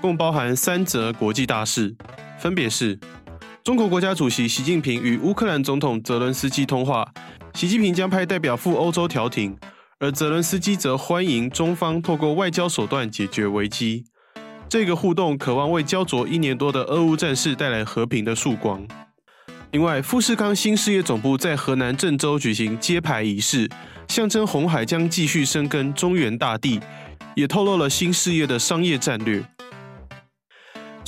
共包含三则国际大事，分别是：中国国家主席习近平与乌克兰总统泽伦斯基通话，习近平将派代表赴欧洲调停，而泽伦斯基则欢迎中方透过外交手段解决危机。这个互动渴望为焦灼一年多的俄乌战事带来和平的曙光。另外，富士康新事业总部在河南郑州举行揭牌仪式，象征红海将继续深耕中原大地，也透露了新事业的商业战略。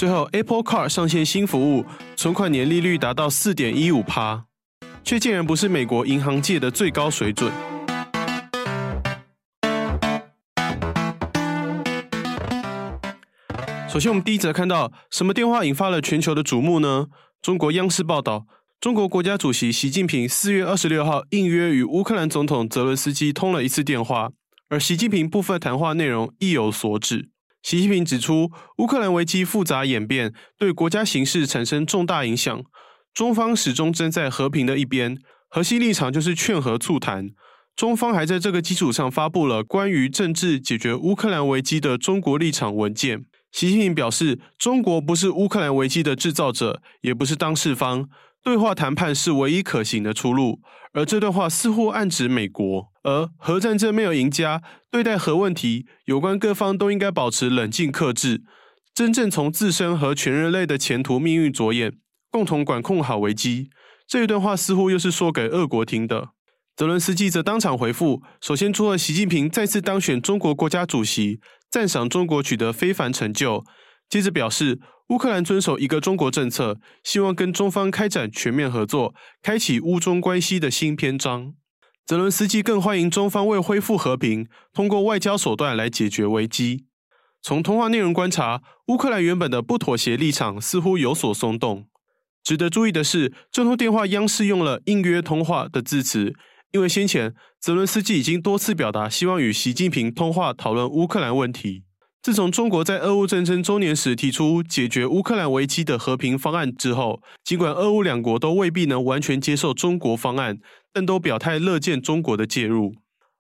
最后，Apple Card 上线新服务，存款年利率达到四点一五趴，却竟然不是美国银行界的最高水准。首先，我们第一则看到什么电话引发了全球的瞩目呢？中国央视报道，中国国家主席习近平四月二十六号应约与乌克兰总统泽伦斯基通了一次电话，而习近平部分谈话内容意有所指。习近平指出，乌克兰危机复杂演变，对国家形势产生重大影响。中方始终站在和平的一边，核心立场就是劝和促谈。中方还在这个基础上发布了关于政治解决乌克兰危机的中国立场文件。习近平表示，中国不是乌克兰危机的制造者，也不是当事方，对话谈判是唯一可行的出路。而这段话似乎暗指美国。而核战争没有赢家，对待核问题，有关各方都应该保持冷静克制，真正从自身和全人类的前途命运着眼，共同管控好危机。这一段话似乎又是说给俄国听的。泽伦斯基则当场回复，首先祝贺习近平再次当选中国国家主席。赞赏中国取得非凡成就，接着表示乌克兰遵守一个中国政策，希望跟中方开展全面合作，开启乌中关系的新篇章。泽伦斯基更欢迎中方为恢复和平，通过外交手段来解决危机。从通话内容观察，乌克兰原本的不妥协立场似乎有所松动。值得注意的是，这通电话央视用了“应约通话”的字词。因为先前泽伦斯基已经多次表达希望与习近平通话讨论乌克兰问题。自从中国在俄乌战争周年时提出解决乌克兰危机的和平方案之后，尽管俄乌两国都未必能完全接受中国方案，但都表态乐见中国的介入。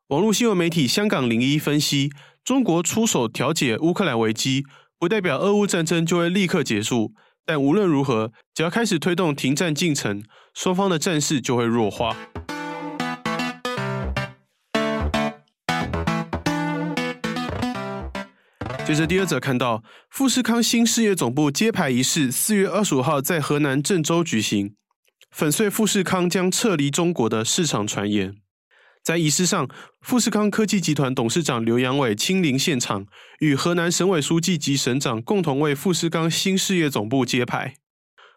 网络新闻媒体香港零一分析，中国出手调解乌克兰危机，不代表俄乌战争就会立刻结束，但无论如何，只要开始推动停战进程，双方的战事就会弱化。接着第二则看到，富士康新事业总部揭牌仪式，四月二十五号在河南郑州举行，粉碎富士康将撤离中国的市场传言。在仪式上，富士康科技集团董事长刘扬伟亲临现场，与河南省委书记及省长共同为富士康新事业总部揭牌。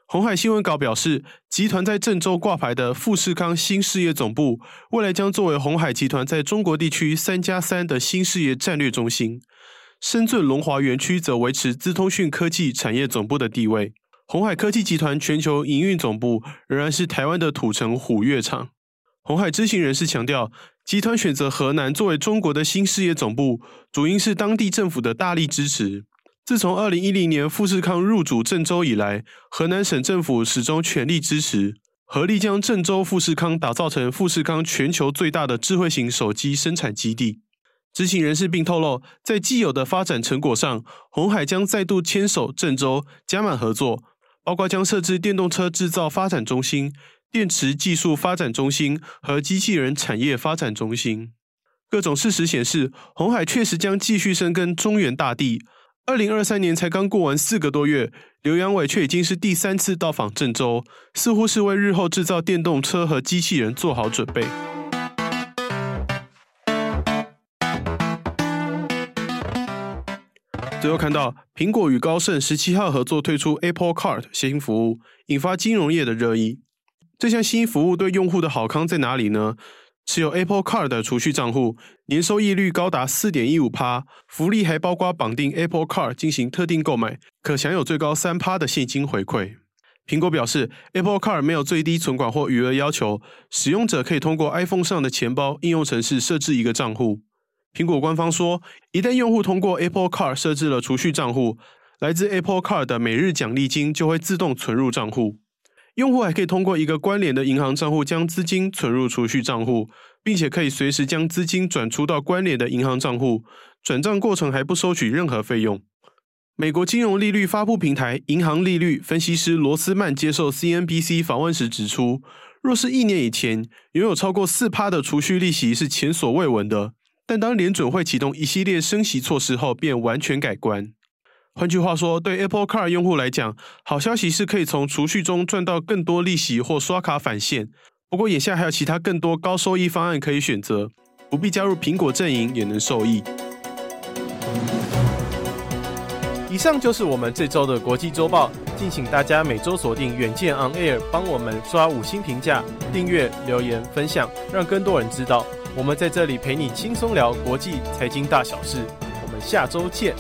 红海新闻稿表示，集团在郑州挂牌的富士康新事业总部，未来将作为红海集团在中国地区三加三的新事业战略中心。深圳龙华园区则维持资通讯科技产业总部的地位。鸿海科技集团全球营运总部仍然是台湾的土城虎跃厂。鸿海知情人士强调，集团选择河南作为中国的新事业总部，主因是当地政府的大力支持。自从二零一零年富士康入主郑州以来，河南省政府始终全力支持，合力将郑州富士康打造成富士康全球最大的智慧型手机生产基地。知情人士并透露，在既有的发展成果上，鸿海将再度牵手郑州，加满合作，包括将设置电动车制造发展中心、电池技术发展中心和机器人产业发展中心。各种事实显示，鸿海确实将继续深耕中原大地。二零二三年才刚过完四个多月，刘扬伟却已经是第三次到访郑州，似乎是为日后制造电动车和机器人做好准备。最后看到苹果与高盛十七号合作推出 Apple Card 新服务，引发金融业的热议。这项新服务对用户的好康在哪里呢？持有 Apple Card 的储蓄账户，年收益率高达四点一五趴，福利还包括绑定 Apple Card 进行特定购买，可享有最高三趴的现金回馈。苹果表示，Apple Card 没有最低存款或余额要求，使用者可以通过 iPhone 上的钱包应用程式设置一个账户。苹果官方说，一旦用户通过 Apple Car 设置了储蓄账户，来自 Apple Car 的每日奖励金就会自动存入账户。用户还可以通过一个关联的银行账户将资金存入储蓄账户，并且可以随时将资金转出到关联的银行账户，转账过程还不收取任何费用。美国金融利率发布平台银行利率分析师罗斯曼接受 CNBC 访问时指出，若是一年以前拥有超过四趴的储蓄利息是前所未闻的，但当联准会启动一系列升息措施后，便完全改观。换句话说，对 Apple Car 用户来讲，好消息是可以从储蓄中赚到更多利息或刷卡返现。不过，眼下还有其他更多高收益方案可以选择，不必加入苹果阵营也能受益。以上就是我们这周的国际周报，敬请大家每周锁定远见 On Air，帮我们刷五星评价、订阅、留言、分享，让更多人知道我们在这里陪你轻松聊国际财经大小事。我们下周见。